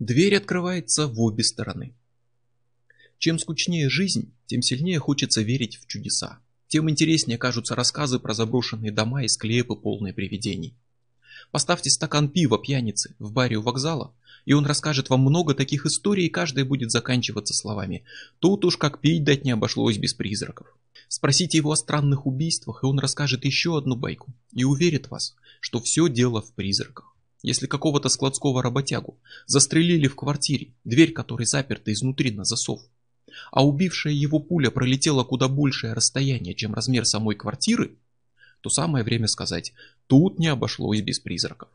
Дверь открывается в обе стороны. Чем скучнее жизнь, тем сильнее хочется верить в чудеса. Тем интереснее кажутся рассказы про заброшенные дома и склепы, полные привидений. Поставьте стакан пива пьяницы в баре у вокзала, и он расскажет вам много таких историй, и каждая будет заканчиваться словами «Тут уж как пить дать не обошлось без призраков». Спросите его о странных убийствах, и он расскажет еще одну байку и уверит вас, что все дело в призраках. Если какого-то складского работягу застрелили в квартире, дверь которой заперта изнутри на засов, а убившая его пуля пролетела куда большее расстояние, чем размер самой квартиры, то самое время сказать, тут не обошлось без призраков.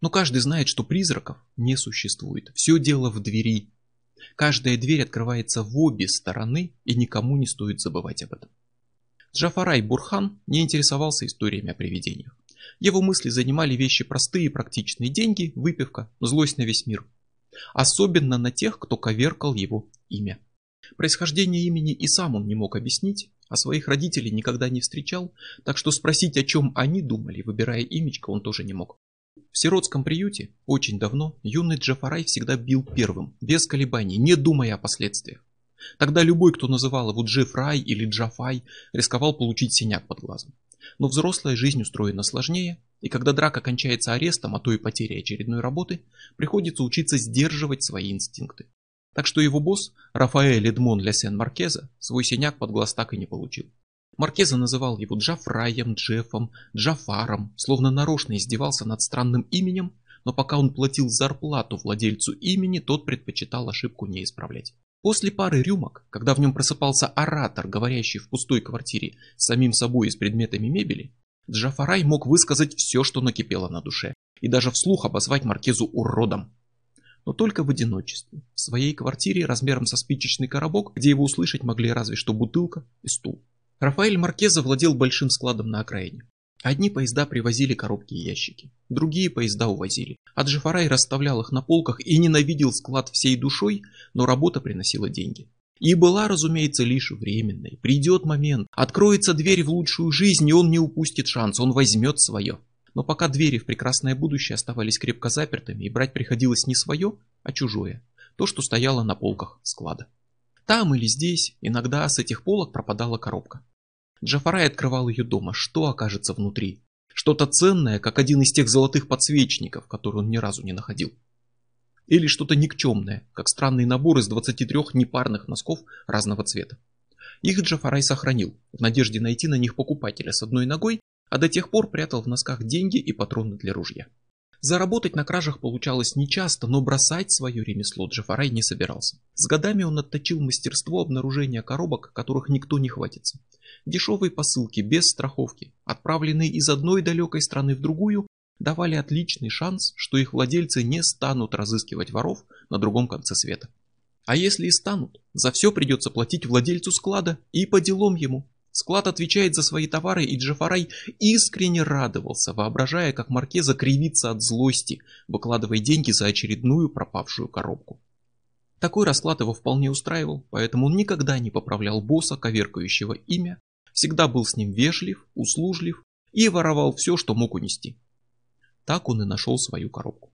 Но каждый знает, что призраков не существует. Все дело в двери. Каждая дверь открывается в обе стороны, и никому не стоит забывать об этом. Джафарай Бурхан не интересовался историями о привидениях. Его мысли занимали вещи простые и практичные. Деньги, выпивка, злость на весь мир. Особенно на тех, кто коверкал его имя. Происхождение имени и сам он не мог объяснить, а своих родителей никогда не встречал, так что спросить, о чем они думали, выбирая имечко, он тоже не мог. В сиротском приюте очень давно юный Джафарай всегда бил первым, без колебаний, не думая о последствиях. Тогда любой, кто называл его Джефрай или Джафай, рисковал получить синяк под глазом. Но взрослая жизнь устроена сложнее, и когда драка кончается арестом, а то и потерей очередной работы, приходится учиться сдерживать свои инстинкты. Так что его босс, Рафаэль Эдмон Лясен Маркеза, свой синяк под глаз так и не получил. Маркеза называл его Джафраем, Джеффом, Джафаром, словно нарочно издевался над странным именем, но пока он платил зарплату владельцу имени, тот предпочитал ошибку не исправлять. После пары рюмок, когда в нем просыпался оратор, говорящий в пустой квартире с самим собой и с предметами мебели, Джафарай мог высказать все, что накипело на душе, и даже вслух обозвать Маркезу уродом но только в одиночестве, в своей квартире размером со спичечный коробок, где его услышать могли разве что бутылка и стул. Рафаэль Маркеза владел большим складом на окраине. Одни поезда привозили коробки и ящики, другие поезда увозили. А Джафарай расставлял их на полках и ненавидел склад всей душой, но работа приносила деньги. И была, разумеется, лишь временной. Придет момент, откроется дверь в лучшую жизнь, и он не упустит шанс, он возьмет свое. Но пока двери в прекрасное будущее оставались крепко запертыми, и брать приходилось не свое, а чужое, то, что стояло на полках склада. Там или здесь иногда с этих полок пропадала коробка. Джафарай открывал ее дома, что окажется внутри. Что-то ценное, как один из тех золотых подсвечников, которые он ни разу не находил. Или что-то никчемное, как странный набор из 23 непарных носков разного цвета. Их Джафарай сохранил, в надежде найти на них покупателя с одной ногой а до тех пор прятал в носках деньги и патроны для ружья. Заработать на кражах получалось нечасто, но бросать свое ремесло Джафарай не собирался. С годами он отточил мастерство обнаружения коробок, которых никто не хватится. Дешевые посылки без страховки, отправленные из одной далекой страны в другую, давали отличный шанс, что их владельцы не станут разыскивать воров на другом конце света. А если и станут, за все придется платить владельцу склада и по делам ему. Склад отвечает за свои товары, и Джафарай искренне радовался, воображая, как Маркеза кривится от злости, выкладывая деньги за очередную пропавшую коробку. Такой расклад его вполне устраивал, поэтому он никогда не поправлял босса, коверкающего имя, всегда был с ним вежлив, услужлив и воровал все, что мог унести. Так он и нашел свою коробку.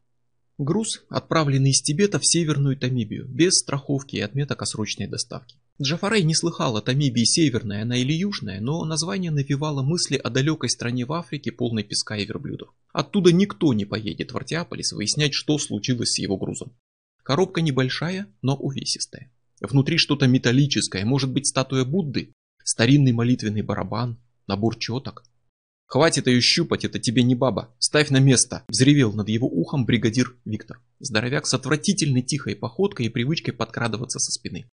Груз, отправленный из Тибета в Северную Тамибию, без страховки и отметок о срочной доставке. Джафарей не слыхал о Тамибии северная она или южная, но название навевало мысли о далекой стране в Африке, полной песка и верблюдов. Оттуда никто не поедет в Артиаполис выяснять, что случилось с его грузом. Коробка небольшая, но увесистая. Внутри что-то металлическое, может быть статуя Будды, старинный молитвенный барабан, набор четок. «Хватит ее щупать, это тебе не баба. Ставь на место!» Взревел над его ухом бригадир Виктор. Здоровяк с отвратительной тихой походкой и привычкой подкрадываться со спины.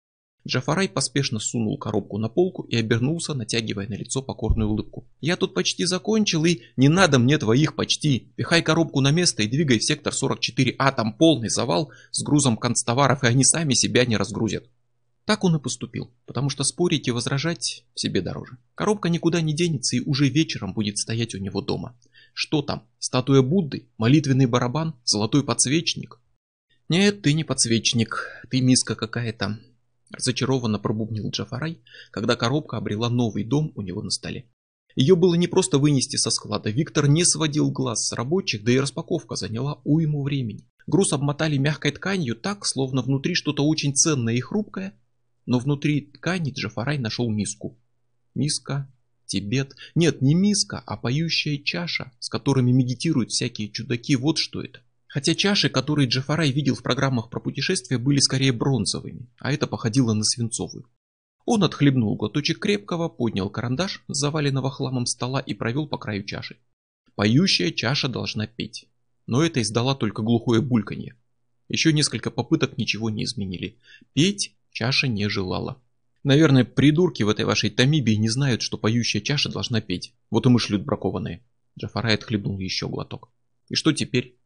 Джафарай поспешно сунул коробку на полку и обернулся, натягивая на лицо покорную улыбку. «Я тут почти закончил и... Не надо мне твоих почти! Пихай коробку на место и двигай в сектор 44А, там полный завал с грузом концтоваров, и они сами себя не разгрузят». Так он и поступил, потому что спорить и возражать себе дороже. Коробка никуда не денется и уже вечером будет стоять у него дома. Что там? Статуя Будды? Молитвенный барабан? Золотой подсвечник? Нет, ты не подсвечник, ты миска какая-то. Разочарованно пробубнил Джафарай, когда коробка обрела новый дом у него на столе. Ее было не просто вынести со склада, Виктор не сводил глаз с рабочих, да и распаковка заняла уйму времени. Груз обмотали мягкой тканью так, словно внутри что-то очень ценное и хрупкое, но внутри ткани Джафарай нашел миску. Миска, Тибет. Нет, не миска, а поющая чаша, с которыми медитируют всякие чудаки. Вот что это. Хотя чаши, которые Джафарай видел в программах про путешествия, были скорее бронзовыми, а это походило на свинцовую. Он отхлебнул глоточек крепкого, поднял карандаш с заваленного хламом стола и провел по краю чаши. Поющая чаша должна петь. Но это издала только глухое бульканье. Еще несколько попыток ничего не изменили. Петь чаша не желала. Наверное, придурки в этой вашей Тамибии не знают, что поющая чаша должна петь. Вот и мы шлют бракованные. Джафарай отхлебнул еще глоток. И что теперь?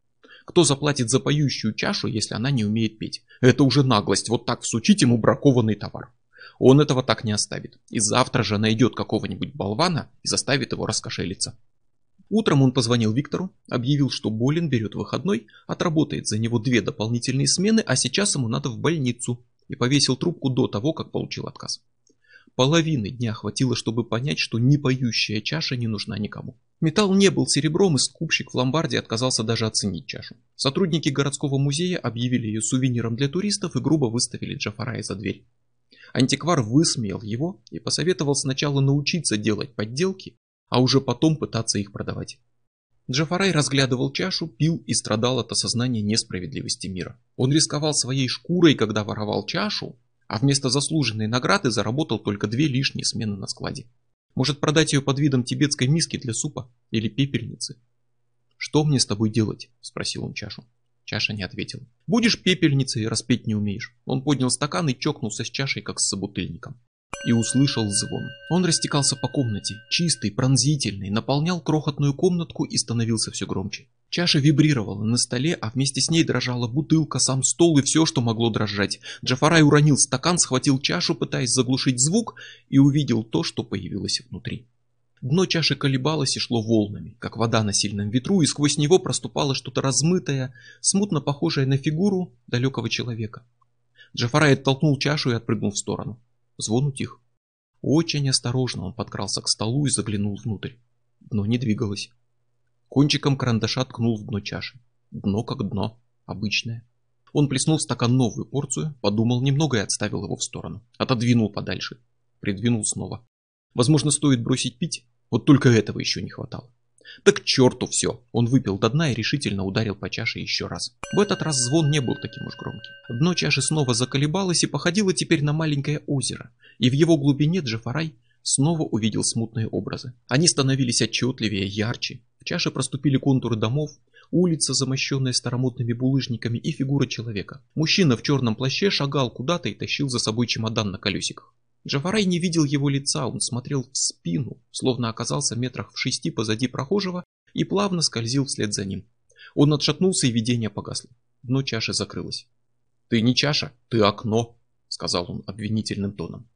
Кто заплатит за поющую чашу, если она не умеет петь? Это уже наглость, вот так всучить ему бракованный товар. Он этого так не оставит. И завтра же найдет какого-нибудь болвана и заставит его раскошелиться. Утром он позвонил Виктору, объявил, что болен, берет выходной, отработает за него две дополнительные смены, а сейчас ему надо в больницу и повесил трубку до того, как получил отказ. Половины дня хватило, чтобы понять, что не поющая чаша не нужна никому. Металл не был серебром, и скупщик в ломбарде отказался даже оценить чашу. Сотрудники городского музея объявили ее сувениром для туристов и грубо выставили Джафарая за дверь. Антиквар высмеял его и посоветовал сначала научиться делать подделки, а уже потом пытаться их продавать. Джафарай разглядывал чашу, пил и страдал от осознания несправедливости мира. Он рисковал своей шкурой, когда воровал чашу, а вместо заслуженной награды заработал только две лишние смены на складе. Может продать ее под видом тибетской миски для супа или пепельницы? «Что мне с тобой делать?» – спросил он чашу. Чаша не ответил. «Будешь пепельницей, распеть не умеешь». Он поднял стакан и чокнулся с чашей, как с собутыльником и услышал звон. Он растекался по комнате, чистый, пронзительный, наполнял крохотную комнатку и становился все громче. Чаша вибрировала на столе, а вместе с ней дрожала бутылка, сам стол и все, что могло дрожать. Джафарай уронил стакан, схватил чашу, пытаясь заглушить звук, и увидел то, что появилось внутри. Дно чаши колебалось и шло волнами, как вода на сильном ветру, и сквозь него проступало что-то размытое, смутно похожее на фигуру далекого человека. Джафарай оттолкнул чашу и отпрыгнул в сторону. Звон утих. Очень осторожно он подкрался к столу и заглянул внутрь. Дно не двигалось. Кончиком карандаша ткнул в дно чаши. Дно как дно, обычное. Он плеснул в стакан новую порцию, подумал немного и отставил его в сторону. Отодвинул подальше. Придвинул снова. Возможно, стоит бросить пить? Вот только этого еще не хватало. Так к черту все. Он выпил до дна и решительно ударил по чаше еще раз. В этот раз звон не был таким уж громким. Дно чаши снова заколебалось и походило теперь на маленькое озеро. И в его глубине Джафарай снова увидел смутные образы. Они становились отчетливее, ярче. В чаше проступили контуры домов, улица, замощенная старомодными булыжниками, и фигура человека. Мужчина в черном плаще шагал куда-то и тащил за собой чемодан на колесиках. Джафарай не видел его лица, он смотрел в спину, словно оказался метрах в шести позади прохожего и плавно скользил вслед за ним. Он отшатнулся, и видение погасло. Дно чаши закрылось. «Ты не чаша, ты окно», — сказал он обвинительным тоном.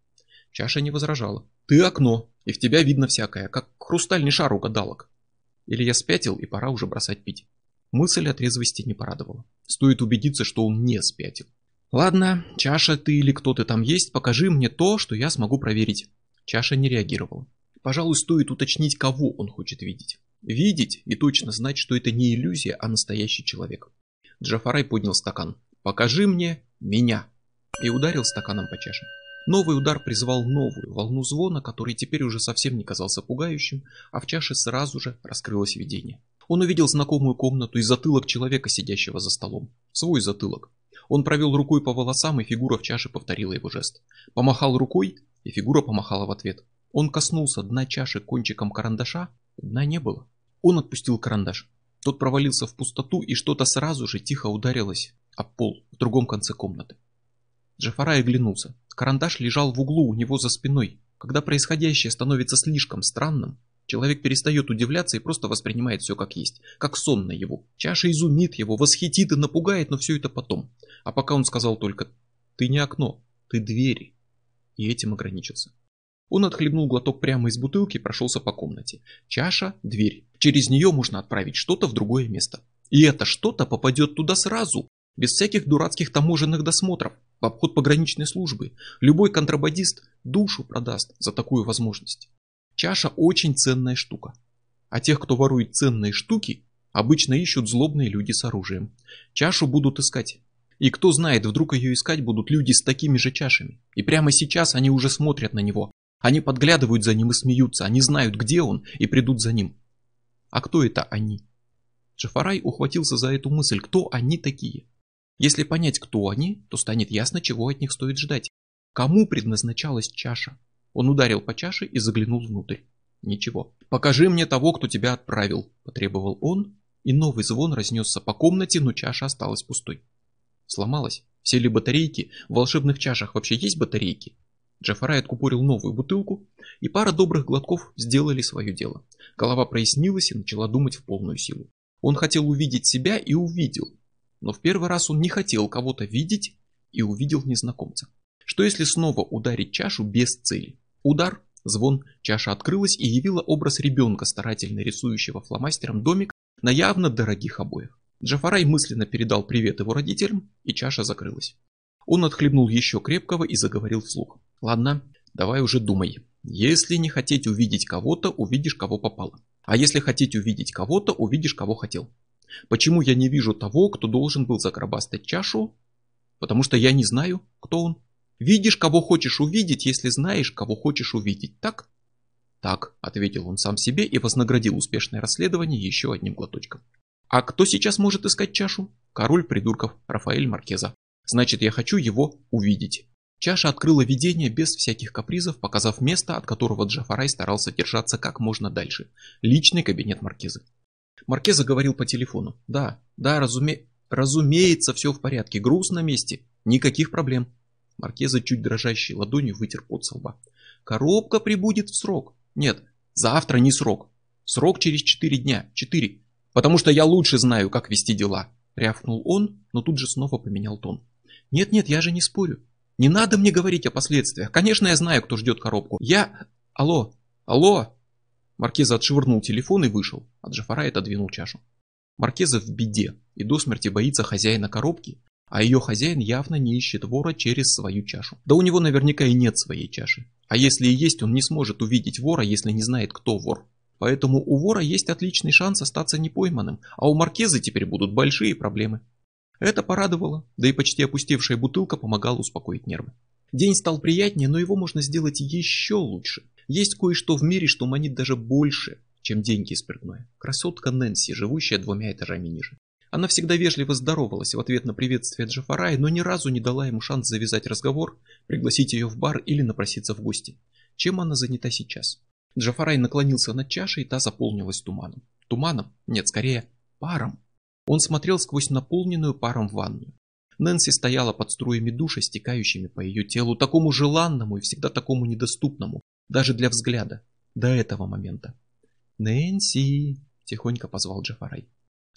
Чаша не возражала. «Ты окно, и в тебя видно всякое, как хрустальный шар у гадалок». Или я спятил, и пора уже бросать пить. Мысль о трезвости не порадовала. Стоит убедиться, что он не спятил. «Ладно, чаша ты или кто ты там есть, покажи мне то, что я смогу проверить». Чаша не реагировала. Пожалуй, стоит уточнить, кого он хочет видеть. Видеть и точно знать, что это не иллюзия, а настоящий человек. Джафарай поднял стакан. «Покажи мне меня!» И ударил стаканом по чаше. Новый удар призвал новую волну звона, который теперь уже совсем не казался пугающим, а в чаше сразу же раскрылось видение. Он увидел знакомую комнату и затылок человека, сидящего за столом. Свой затылок. Он провел рукой по волосам, и фигура в чаше повторила его жест. Помахал рукой, и фигура помахала в ответ. Он коснулся дна чаши кончиком карандаша, дна не было. Он отпустил карандаш. Тот провалился в пустоту, и что-то сразу же тихо ударилось об пол в другом конце комнаты. Джафарай оглянулся. Карандаш лежал в углу у него за спиной. Когда происходящее становится слишком странным, Человек перестает удивляться и просто воспринимает все как есть, как сон на его. Чаша изумит его, восхитит и напугает, но все это потом. А пока он сказал только «ты не окно, ты двери». И этим ограничился. Он отхлебнул глоток прямо из бутылки и прошелся по комнате. Чаша – дверь. Через нее можно отправить что-то в другое место. И это что-то попадет туда сразу, без всяких дурацких таможенных досмотров, в обход пограничной службы. Любой контрабандист душу продаст за такую возможность. Чаша очень ценная штука. А тех, кто ворует ценные штуки, обычно ищут злобные люди с оружием. Чашу будут искать. И кто знает, вдруг ее искать будут люди с такими же чашами. И прямо сейчас они уже смотрят на него. Они подглядывают за ним и смеются. Они знают, где он, и придут за ним. А кто это они? Джафарай ухватился за эту мысль. Кто они такие? Если понять, кто они, то станет ясно, чего от них стоит ждать. Кому предназначалась чаша? Он ударил по чаше и заглянул внутрь. Ничего. «Покажи мне того, кто тебя отправил», – потребовал он, и новый звон разнесся по комнате, но чаша осталась пустой. Сломалась. Все ли батарейки? В волшебных чашах вообще есть батарейки? Джафарай откупорил новую бутылку, и пара добрых глотков сделали свое дело. Голова прояснилась и начала думать в полную силу. Он хотел увидеть себя и увидел. Но в первый раз он не хотел кого-то видеть и увидел незнакомца. Что если снова ударить чашу без цели? Удар, звон, чаша открылась и явила образ ребенка, старательно рисующего фломастером домик на явно дорогих обоях. Джафарай мысленно передал привет его родителям, и чаша закрылась. Он отхлебнул еще крепкого и заговорил вслух. «Ладно, давай уже думай. Если не хотеть увидеть кого-то, увидишь, кого попало. А если хотеть увидеть кого-то, увидишь, кого хотел. Почему я не вижу того, кто должен был загробастать чашу? Потому что я не знаю, кто он. Видишь, кого хочешь увидеть, если знаешь, кого хочешь увидеть, так? Так, ответил он сам себе и вознаградил успешное расследование еще одним глоточком. А кто сейчас может искать чашу? Король придурков Рафаэль Маркеза. Значит, я хочу его увидеть. Чаша открыла видение без всяких капризов, показав место, от которого Джафарай старался держаться как можно дальше. Личный кабинет Маркезы. Маркеза говорил по телефону. Да, да, разуме... разумеется, все в порядке. Груз на месте. Никаких проблем. Маркеза чуть дрожащей ладонью вытер пот со лба. Коробка прибудет в срок. Нет, завтра не срок. Срок через четыре дня. Четыре. «Потому что я лучше знаю, как вести дела», — рявкнул он, но тут же снова поменял тон. «Нет-нет, я же не спорю. Не надо мне говорить о последствиях. Конечно, я знаю, кто ждет коробку. Я... Алло! Алло!» Маркеза отшвырнул телефон и вышел, а Джафарай отодвинул чашу. Маркеза в беде и до смерти боится хозяина коробки, а ее хозяин явно не ищет вора через свою чашу. Да у него наверняка и нет своей чаши. А если и есть, он не сможет увидеть вора, если не знает, кто вор. Поэтому у вора есть отличный шанс остаться непойманным, а у маркизы теперь будут большие проблемы. Это порадовало, да и почти опустевшая бутылка помогала успокоить нервы. День стал приятнее, но его можно сделать еще лучше. Есть кое-что в мире, что манит даже больше, чем деньги спиртное. Красотка Нэнси, живущая двумя этажами ниже. Она всегда вежливо здоровалась в ответ на приветствие Джафарая, но ни разу не дала ему шанс завязать разговор, пригласить ее в бар или напроситься в гости. Чем она занята сейчас? Джафарай наклонился над чашей, и та заполнилась туманом. Туманом? Нет, скорее, паром. Он смотрел сквозь наполненную паром ванную. Нэнси стояла под струями душа, стекающими по ее телу, такому желанному и всегда такому недоступному, даже для взгляда, до этого момента. «Нэнси!» – тихонько позвал Джафарай.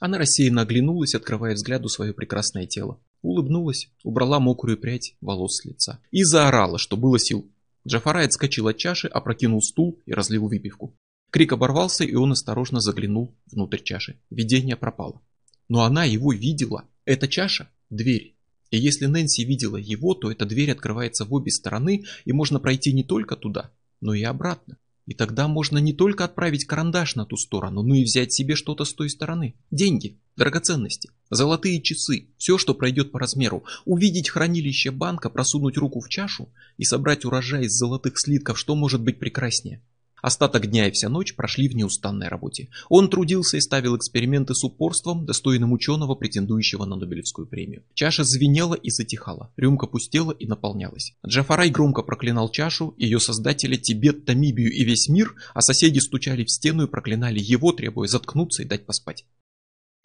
Она рассеянно оглянулась, открывая взгляду свое прекрасное тело. Улыбнулась, убрала мокрую прядь волос с лица. И заорала, что было сил. Джафарай отскочил от чаши, опрокинул стул и разлил выпивку. Крик оборвался, и он осторожно заглянул внутрь чаши. Видение пропало. Но она его видела. Эта чаша – дверь. И если Нэнси видела его, то эта дверь открывается в обе стороны, и можно пройти не только туда, но и обратно. И тогда можно не только отправить карандаш на ту сторону, но и взять себе что-то с той стороны. Деньги, драгоценности, золотые часы, все, что пройдет по размеру. Увидеть хранилище банка, просунуть руку в чашу и собрать урожай из золотых слитков, что может быть прекраснее. Остаток дня и вся ночь прошли в неустанной работе. Он трудился и ставил эксперименты с упорством, достойным ученого, претендующего на Нобелевскую премию. Чаша звенела и затихала, рюмка пустела и наполнялась. Джафарай громко проклинал чашу, ее создателя, Тибет, Тамибию и весь мир, а соседи стучали в стену и проклинали его, требуя заткнуться и дать поспать.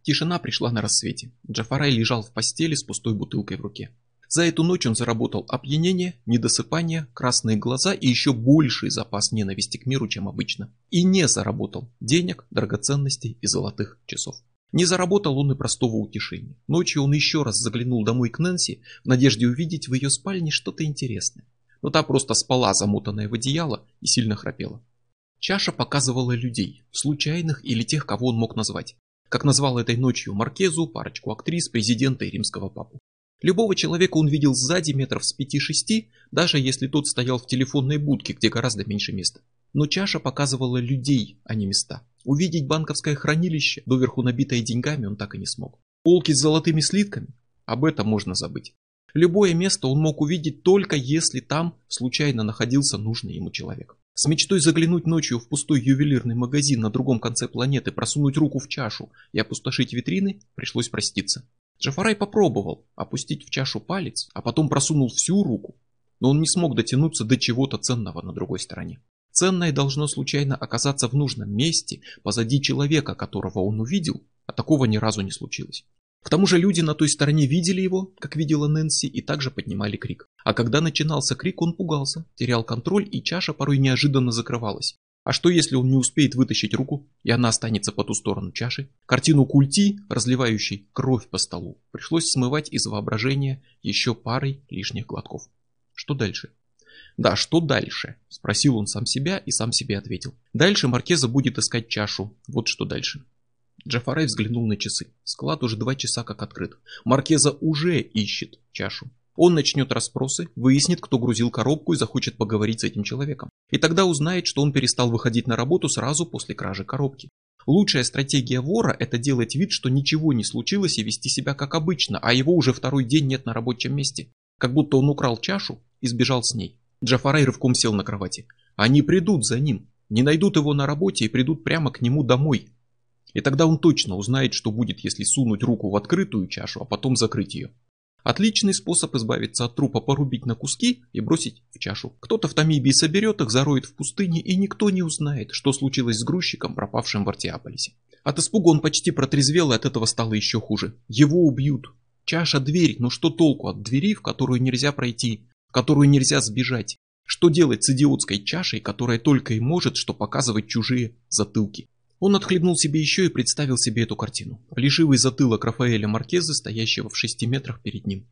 Тишина пришла на рассвете. Джафарай лежал в постели с пустой бутылкой в руке. За эту ночь он заработал опьянение, недосыпание, красные глаза и еще больший запас ненависти к миру, чем обычно. И не заработал денег, драгоценностей и золотых часов. Не заработал он и простого утешения. Ночью он еще раз заглянул домой к Нэнси в надежде увидеть в ее спальне что-то интересное. Но та просто спала, замотанная в одеяло, и сильно храпела. Чаша показывала людей, случайных или тех, кого он мог назвать. Как назвал этой ночью Маркезу, парочку актрис, президента и римского папу. Любого человека он видел сзади метров с 5-6, даже если тот стоял в телефонной будке, где гораздо меньше места. Но чаша показывала людей, а не места. Увидеть банковское хранилище, доверху набитое деньгами, он так и не смог. Полки с золотыми слитками? Об этом можно забыть. Любое место он мог увидеть только если там случайно находился нужный ему человек. С мечтой заглянуть ночью в пустой ювелирный магазин на другом конце планеты, просунуть руку в чашу и опустошить витрины, пришлось проститься. Джафарай попробовал опустить в чашу палец, а потом просунул всю руку, но он не смог дотянуться до чего-то ценного на другой стороне. Ценное должно случайно оказаться в нужном месте, позади человека, которого он увидел, а такого ни разу не случилось. К тому же люди на той стороне видели его, как видела Нэнси, и также поднимали крик. А когда начинался крик, он пугался, терял контроль, и чаша порой неожиданно закрывалась. А что если он не успеет вытащить руку, и она останется по ту сторону чаши? Картину культи, разливающей кровь по столу, пришлось смывать из воображения еще парой лишних глотков. Что дальше? Да, что дальше? Спросил он сам себя и сам себе ответил. Дальше Маркеза будет искать чашу. Вот что дальше. Джафарай взглянул на часы. Склад уже два часа как открыт. Маркеза уже ищет чашу. Он начнет расспросы, выяснит, кто грузил коробку и захочет поговорить с этим человеком. И тогда узнает, что он перестал выходить на работу сразу после кражи коробки. Лучшая стратегия вора – это делать вид, что ничего не случилось и вести себя как обычно, а его уже второй день нет на рабочем месте. Как будто он украл чашу и сбежал с ней. Джафарай рывком сел на кровати. Они придут за ним, не найдут его на работе и придут прямо к нему домой. И тогда он точно узнает, что будет, если сунуть руку в открытую чашу, а потом закрыть ее. Отличный способ избавиться от трупа порубить на куски и бросить в чашу. Кто-то в Тамибии соберет их, зароет в пустыне, и никто не узнает, что случилось с грузчиком, пропавшим в Артиаполисе. От испуга он почти протрезвел, и от этого стало еще хуже. Его убьют. Чаша – дверь, но что толку от двери, в которую нельзя пройти, в которую нельзя сбежать? Что делать с идиотской чашей, которая только и может, что показывать чужие затылки? Он отхлебнул себе еще и представил себе эту картину. Плешивый затылок Рафаэля Маркеза, стоящего в шести метрах перед ним.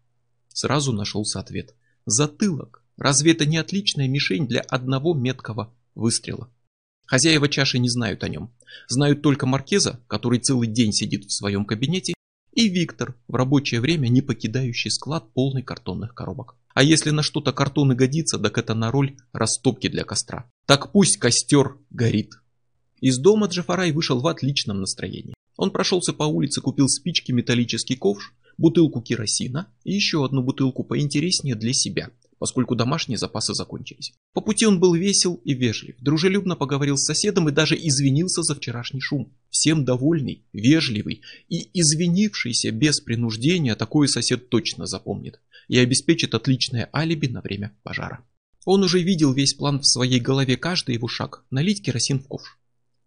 Сразу нашелся ответ. Затылок. Разве это не отличная мишень для одного меткого выстрела? Хозяева чаши не знают о нем. Знают только Маркеза, который целый день сидит в своем кабинете, и Виктор, в рабочее время не покидающий склад полный картонных коробок. А если на что-то картон и годится, так это на роль растопки для костра. Так пусть костер горит. Из дома Джафарай вышел в отличном настроении. Он прошелся по улице, купил спички, металлический ковш, бутылку керосина и еще одну бутылку поинтереснее для себя, поскольку домашние запасы закончились. По пути он был весел и вежлив, дружелюбно поговорил с соседом и даже извинился за вчерашний шум. Всем довольный, вежливый и извинившийся без принуждения такой сосед точно запомнит и обеспечит отличное алиби на время пожара. Он уже видел весь план в своей голове, каждый его шаг, налить керосин в ковш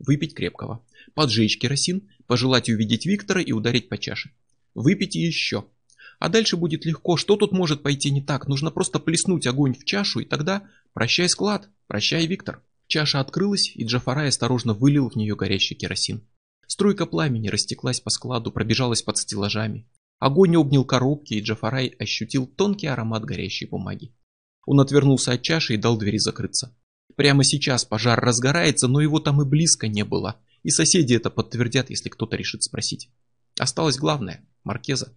выпить крепкого, поджечь керосин, пожелать увидеть Виктора и ударить по чаше. Выпить еще. А дальше будет легко, что тут может пойти не так, нужно просто плеснуть огонь в чашу, и тогда прощай склад, прощай Виктор. Чаша открылась, и Джафарай осторожно вылил в нее горящий керосин. Струйка пламени растеклась по складу, пробежалась под стеллажами. Огонь обнял коробки, и Джафарай ощутил тонкий аромат горящей бумаги. Он отвернулся от чаши и дал двери закрыться. Прямо сейчас пожар разгорается, но его там и близко не было. И соседи это подтвердят, если кто-то решит спросить. Осталось главное – Маркеза.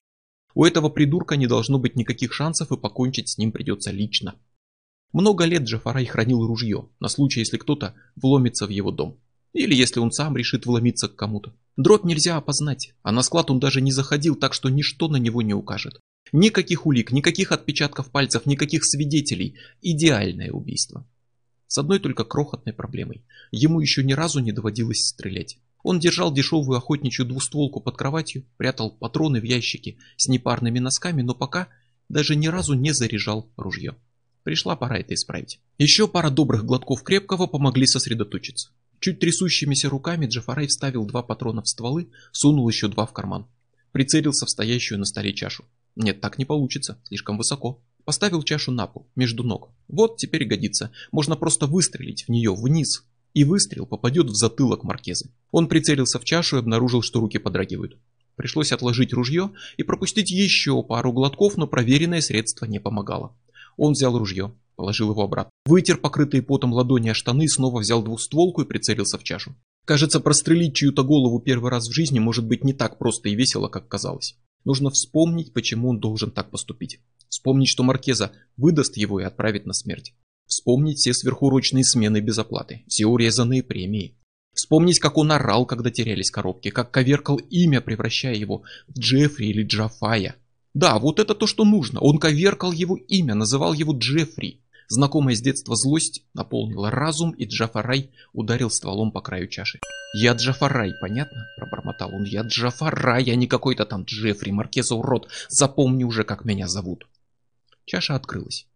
У этого придурка не должно быть никаких шансов и покончить с ним придется лично. Много лет Джафарай хранил ружье, на случай, если кто-то вломится в его дом. Или если он сам решит вломиться к кому-то. Дробь нельзя опознать, а на склад он даже не заходил, так что ничто на него не укажет. Никаких улик, никаких отпечатков пальцев, никаких свидетелей. Идеальное убийство. С одной только крохотной проблемой. Ему еще ни разу не доводилось стрелять. Он держал дешевую охотничью двустволку под кроватью, прятал патроны в ящике с непарными носками, но пока даже ни разу не заряжал ружье. Пришла пора это исправить. Еще пара добрых глотков крепкого помогли сосредоточиться. Чуть трясущимися руками Джафарай вставил два патрона в стволы, сунул еще два в карман. Прицелился в стоящую на столе чашу. Нет, так не получится, слишком высоко. Поставил чашу на пол, между ног. Вот теперь годится. Можно просто выстрелить в нее вниз. И выстрел попадет в затылок Маркезы. Он прицелился в чашу и обнаружил, что руки подрагивают. Пришлось отложить ружье и пропустить еще пару глотков, но проверенное средство не помогало. Он взял ружье, положил его обратно. Вытер покрытые потом ладони о штаны, снова взял двустволку и прицелился в чашу. Кажется, прострелить чью-то голову первый раз в жизни может быть не так просто и весело, как казалось. Нужно вспомнить, почему он должен так поступить. Вспомнить, что Маркеза выдаст его и отправит на смерть. Вспомнить все сверхурочные смены без оплаты, все урезанные премии. Вспомнить, как он орал, когда терялись коробки, как коверкал имя, превращая его в Джеффри или Джафая. Да, вот это то, что нужно. Он коверкал его имя, называл его Джеффри. Знакомая с детства злость наполнила разум, и Джафарай ударил стволом по краю чаши. «Я Джафарай, понятно?» – пробормотал он. «Я Джафарай, а не какой-то там Джеффри, Маркеза урод. Запомни уже, как меня зовут». Чаша открылась.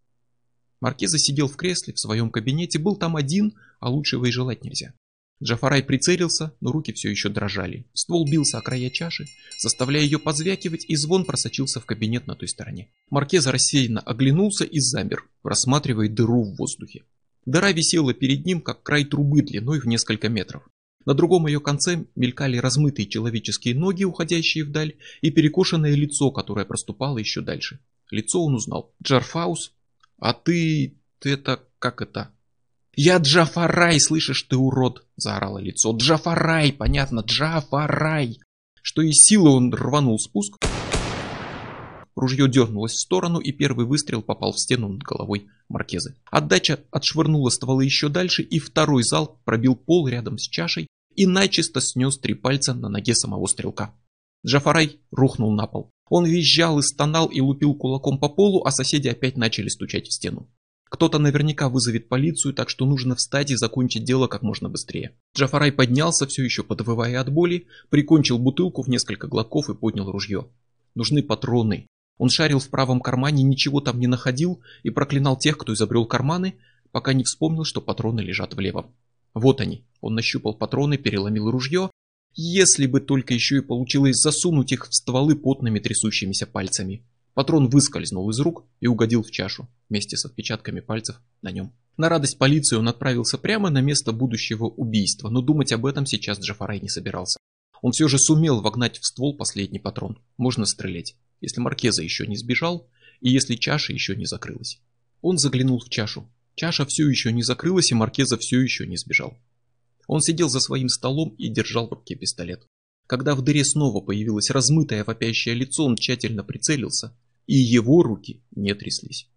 Маркеза сидел в кресле в своем кабинете, был там один, а лучшего и желать нельзя. Джафарай прицелился, но руки все еще дрожали. Ствол бился о края чаши, заставляя ее позвякивать, и звон просочился в кабинет на той стороне. Маркеза рассеянно оглянулся и замер, рассматривая дыру в воздухе. Дыра висела перед ним, как край трубы длиной в несколько метров. На другом ее конце мелькали размытые человеческие ноги, уходящие вдаль, и перекошенное лицо, которое проступало еще дальше. Лицо он узнал. Джарфаус? А ты... ты это... как это... «Я Джафарай, слышишь ты, урод!» – заорало лицо. «Джафарай, понятно, Джафарай!» Что из силы он рванул спуск. Ружье дернулось в сторону, и первый выстрел попал в стену над головой Маркезы. Отдача отшвырнула стволы еще дальше, и второй залп пробил пол рядом с чашей и начисто снес три пальца на ноге самого стрелка. Джафарай рухнул на пол. Он визжал и стонал и лупил кулаком по полу, а соседи опять начали стучать в стену. Кто-то наверняка вызовет полицию, так что нужно встать и закончить дело как можно быстрее. Джафарай поднялся, все еще подвывая от боли, прикончил бутылку в несколько глотков и поднял ружье. Нужны патроны. Он шарил в правом кармане, ничего там не находил и проклинал тех, кто изобрел карманы, пока не вспомнил, что патроны лежат в левом. Вот они. Он нащупал патроны, переломил ружье. Если бы только еще и получилось засунуть их в стволы потными трясущимися пальцами. Патрон выскользнул из рук и угодил в чашу, вместе с отпечатками пальцев на нем. На радость полиции он отправился прямо на место будущего убийства, но думать об этом сейчас Джафарай не собирался. Он все же сумел вогнать в ствол последний патрон. Можно стрелять, если Маркеза еще не сбежал и если чаша еще не закрылась. Он заглянул в чашу. Чаша все еще не закрылась и Маркеза все еще не сбежал. Он сидел за своим столом и держал в руке пистолет. Когда в дыре снова появилось размытое вопящее лицо, он тщательно прицелился, и его руки не тряслись.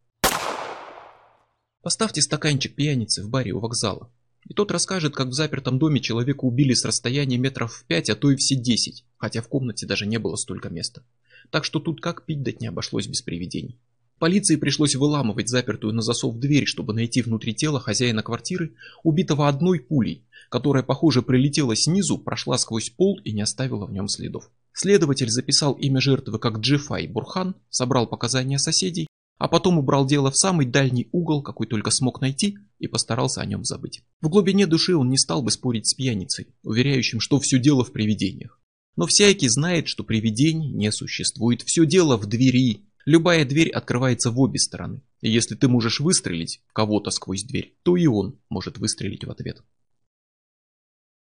Поставьте стаканчик пьяницы в баре у вокзала, и тот расскажет, как в запертом доме человека убили с расстояния метров в пять, а то и все десять, хотя в комнате даже не было столько места. Так что тут как пить дать не обошлось без привидений. Полиции пришлось выламывать запертую на засов дверь, чтобы найти внутри тела хозяина квартиры, убитого одной пулей, которая, похоже, прилетела снизу, прошла сквозь пол и не оставила в нем следов. Следователь записал имя жертвы как Джифай Бурхан, собрал показания соседей, а потом убрал дело в самый дальний угол, какой только смог найти, и постарался о нем забыть. В глубине души он не стал бы спорить с пьяницей, уверяющим, что все дело в привидениях. Но всякий знает, что привидений не существует, все дело в двери. Любая дверь открывается в обе стороны. И если ты можешь выстрелить в кого-то сквозь дверь, то и он может выстрелить в ответ.